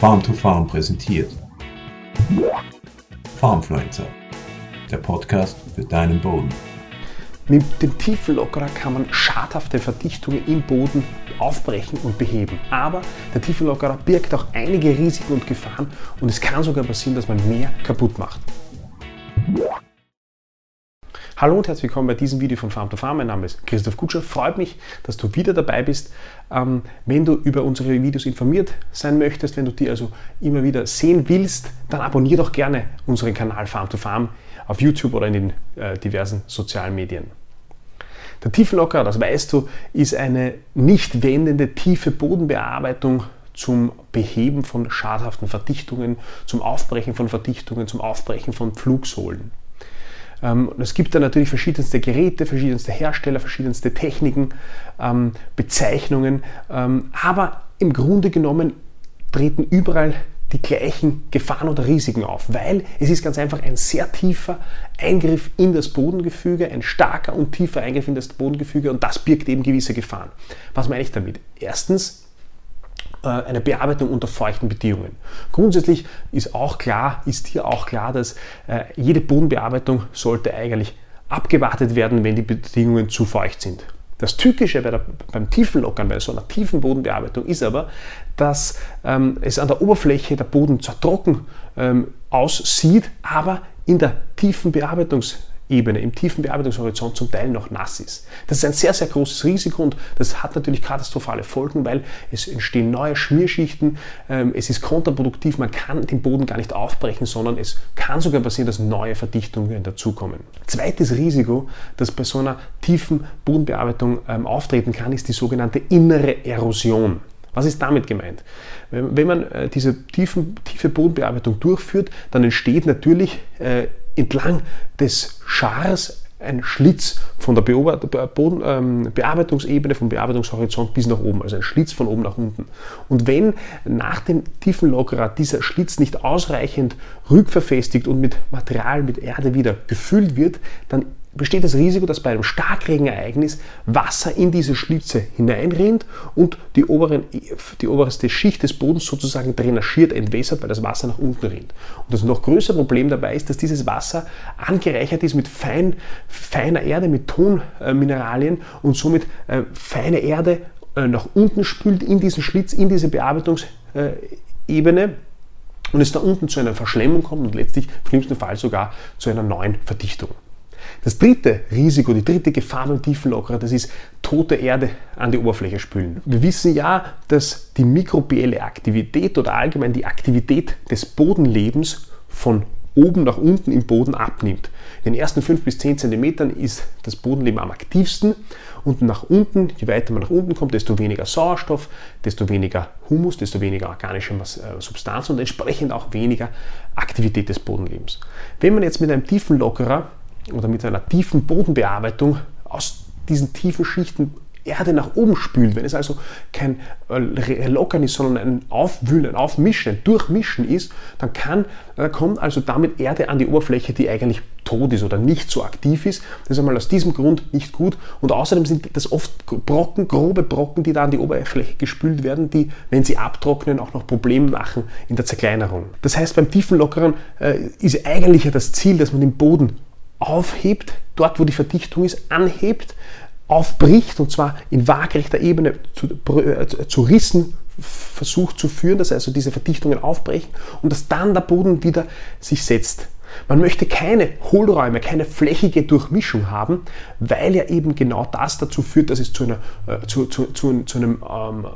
Farm to Farm präsentiert. Farmfluencer, der Podcast für deinen Boden. Mit dem Tiefenlockerer kann man schadhafte Verdichtungen im Boden aufbrechen und beheben. Aber der Tiefenlockerer birgt auch einige Risiken und Gefahren und es kann sogar passieren, dass man mehr kaputt macht. Hallo und herzlich willkommen bei diesem Video von Farm to Farm. Mein Name ist Christoph Kutscher. Freut mich, dass du wieder dabei bist. Ähm, wenn du über unsere Videos informiert sein möchtest, wenn du die also immer wieder sehen willst, dann abonniere doch gerne unseren Kanal Farm to Farm auf YouTube oder in den äh, diversen sozialen Medien. Der Tiefenlocker, das weißt du, ist eine nicht wendende tiefe Bodenbearbeitung zum Beheben von schadhaften Verdichtungen, zum Aufbrechen von Verdichtungen, zum Aufbrechen von Pflugsohlen. Ähm, es gibt da natürlich verschiedenste Geräte, verschiedenste Hersteller, verschiedenste Techniken, ähm, Bezeichnungen, ähm, aber im Grunde genommen treten überall die gleichen Gefahren oder Risiken auf, weil es ist ganz einfach ein sehr tiefer Eingriff in das Bodengefüge, ein starker und tiefer Eingriff in das Bodengefüge und das birgt eben gewisse Gefahren. Was meine ich damit? Erstens, eine Bearbeitung unter feuchten Bedingungen. Grundsätzlich ist auch klar, ist hier auch klar, dass äh, jede Bodenbearbeitung sollte eigentlich abgewartet werden, wenn die Bedingungen zu feucht sind. Das Tückische bei der, beim Tiefenlockern, bei so einer tiefen Bodenbearbeitung ist aber, dass ähm, es an der Oberfläche der Boden zwar trocken ähm, aussieht, aber in der tiefen Bearbeitungs Ebene, im tiefen Bearbeitungshorizont zum Teil noch nass ist. Das ist ein sehr, sehr großes Risiko und das hat natürlich katastrophale Folgen, weil es entstehen neue Schmierschichten, ähm, es ist kontraproduktiv, man kann den Boden gar nicht aufbrechen, sondern es kann sogar passieren, dass neue Verdichtungen dazukommen. Zweites Risiko, das bei so einer tiefen Bodenbearbeitung ähm, auftreten kann, ist die sogenannte innere Erosion. Was ist damit gemeint? Wenn man äh, diese tiefen, tiefe Bodenbearbeitung durchführt, dann entsteht natürlich äh, entlang des Schars ein Schlitz von der Boden, ähm, Bearbeitungsebene, vom Bearbeitungshorizont bis nach oben, also ein Schlitz von oben nach unten. Und wenn nach dem Tiefenlockerer dieser Schlitz nicht ausreichend rückverfestigt und mit Material, mit Erde wieder gefüllt wird, dann besteht das Risiko, dass bei einem Starkregenereignis Wasser in diese Schlitze hineinrinnt und die, oberen, die oberste Schicht des Bodens sozusagen drainagiert, entwässert, weil das Wasser nach unten rinnt. Und das noch größere Problem dabei ist, dass dieses Wasser angereichert ist mit fein, feiner Erde, mit Tonmineralien und somit äh, feine Erde äh, nach unten spült in diesen Schlitz, in diese Bearbeitungsebene und es da unten zu einer Verschlemmung kommt und letztlich im schlimmsten Fall sogar zu einer neuen Verdichtung. Das dritte Risiko, die dritte Gefahr beim Tiefenlockerer, das ist tote Erde an die Oberfläche spülen. Wir wissen ja, dass die mikrobielle Aktivität oder allgemein die Aktivität des Bodenlebens von oben nach unten im Boden abnimmt. In den ersten 5 bis 10 cm ist das Bodenleben am aktivsten und nach unten, je weiter man nach unten kommt, desto weniger Sauerstoff, desto weniger Humus, desto weniger organische äh, Substanz und entsprechend auch weniger Aktivität des Bodenlebens. Wenn man jetzt mit einem Tiefenlockerer oder mit einer tiefen Bodenbearbeitung aus diesen tiefen Schichten Erde nach oben spült, wenn es also kein äh, Lockern ist, sondern ein Aufwühlen, ein Aufmischen, ein Durchmischen ist, dann kann, äh, kommt also damit Erde an die Oberfläche, die eigentlich tot ist oder nicht so aktiv ist. Das ist einmal aus diesem Grund nicht gut. Und außerdem sind das oft Brocken, grobe Brocken, die da an die Oberfläche gespült werden, die, wenn sie abtrocknen, auch noch Probleme machen in der Zerkleinerung. Das heißt, beim Tiefenlockern äh, ist eigentlich ja das Ziel, dass man den Boden aufhebt, dort wo die Verdichtung ist, anhebt, aufbricht und zwar in waagrechter Ebene zu, äh, zu Rissen versucht zu führen, dass also diese Verdichtungen aufbrechen und dass dann der Boden wieder sich setzt. Man möchte keine Hohlräume, keine flächige Durchmischung haben, weil ja eben genau das dazu führt, dass es zu, einer, äh, zu, zu, zu, zu einem ähm,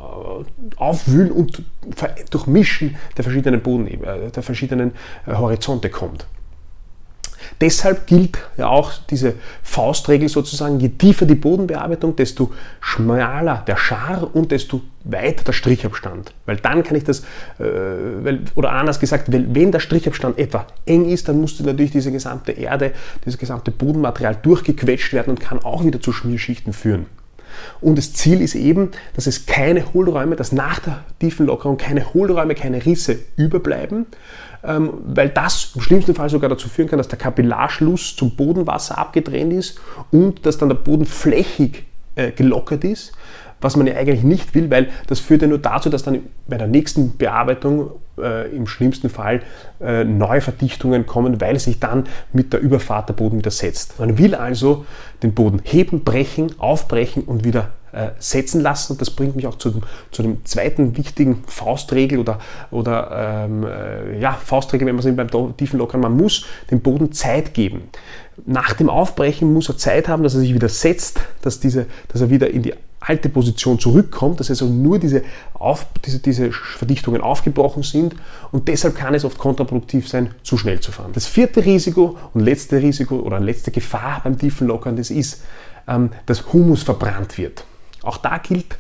Aufwühlen und Durchmischen der verschiedenen Boden, äh, der verschiedenen äh, Horizonte kommt. Deshalb gilt ja auch diese Faustregel sozusagen, je tiefer die Bodenbearbeitung, desto schmaler der Schar und desto weiter der Strichabstand. Weil dann kann ich das, äh, weil, oder anders gesagt, wenn der Strichabstand etwa eng ist, dann muss natürlich diese gesamte Erde, dieses gesamte Bodenmaterial durchgequetscht werden und kann auch wieder zu Schmierschichten führen. Und das Ziel ist eben, dass es keine Hohlräume, dass nach der tiefen Lockerung keine Hohlräume, keine Risse überbleiben, ähm, weil das im schlimmsten Fall sogar dazu führen kann, dass der Kapillarschluss zum Bodenwasser abgetrennt ist und dass dann der Boden flächig äh, gelockert ist, was man ja eigentlich nicht will, weil das führt ja nur dazu, dass dann bei der nächsten Bearbeitung äh, im schlimmsten Fall äh, neue Verdichtungen kommen, weil sich dann mit der Überfahrt der Boden wieder setzt. Man will also den Boden heben, brechen, aufbrechen und wieder äh, setzen lassen. Und das bringt mich auch zu, zu dem zweiten wichtigen Faustregel oder, oder ähm, äh, ja, Faustregel, wenn man es beim tiefen Lockern, man muss dem Boden Zeit geben. Nach dem Aufbrechen muss er Zeit haben, dass er sich wieder setzt, dass, diese, dass er wieder in die alte Position zurückkommt, dass also nur diese, Auf, diese, diese Verdichtungen aufgebrochen sind und deshalb kann es oft kontraproduktiv sein, zu schnell zu fahren. Das vierte Risiko und letzte Risiko oder letzte Gefahr beim tiefen Lockern, das ist, ähm, dass Humus verbrannt wird. Auch da gilt,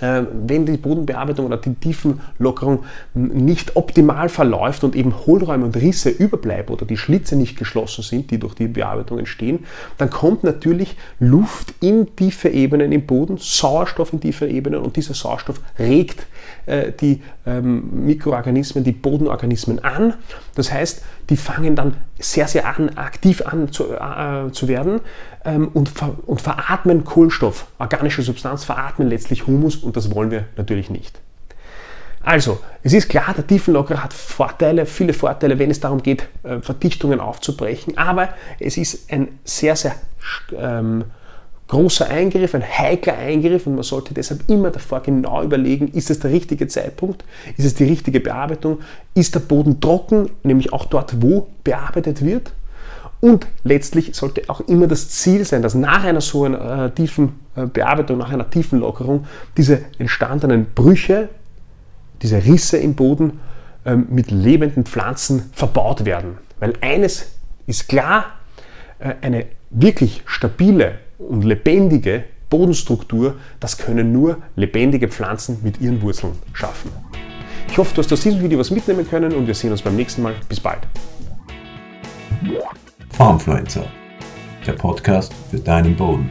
wenn die Bodenbearbeitung oder die Tiefenlockerung nicht optimal verläuft und eben Hohlräume und Risse überbleiben oder die Schlitze nicht geschlossen sind, die durch die Bearbeitung entstehen, dann kommt natürlich Luft in tiefe Ebenen im Boden, Sauerstoff in tiefe Ebenen und dieser Sauerstoff regt äh, die ähm, Mikroorganismen, die Bodenorganismen an. Das heißt, die fangen dann sehr, sehr an, aktiv an zu, äh, zu werden ähm, und, ver und veratmen Kohlenstoff, organische Substanz, veratmen letztlich Humus und das wollen wir natürlich nicht. Also, es ist klar, der Tiefenlockerer hat Vorteile, viele Vorteile, wenn es darum geht, äh, Verdichtungen aufzubrechen, aber es ist ein sehr, sehr ähm, großer Eingriff, ein heikler Eingriff und man sollte deshalb immer davor genau überlegen, ist es der richtige Zeitpunkt, ist es die richtige Bearbeitung, ist der Boden trocken, nämlich auch dort, wo bearbeitet wird. Und letztlich sollte auch immer das Ziel sein, dass nach einer so einer äh, tiefen äh, Bearbeitung, nach einer tiefen Lockerung, diese entstandenen Brüche, diese Risse im Boden ähm, mit lebenden Pflanzen verbaut werden. Weil eines ist klar, äh, eine wirklich stabile und lebendige Bodenstruktur, das können nur lebendige Pflanzen mit ihren Wurzeln schaffen. Ich hoffe, du hast aus diesem Video was mitnehmen können und wir sehen uns beim nächsten Mal. Bis bald. Farmfluencer, der Podcast für deinen Boden.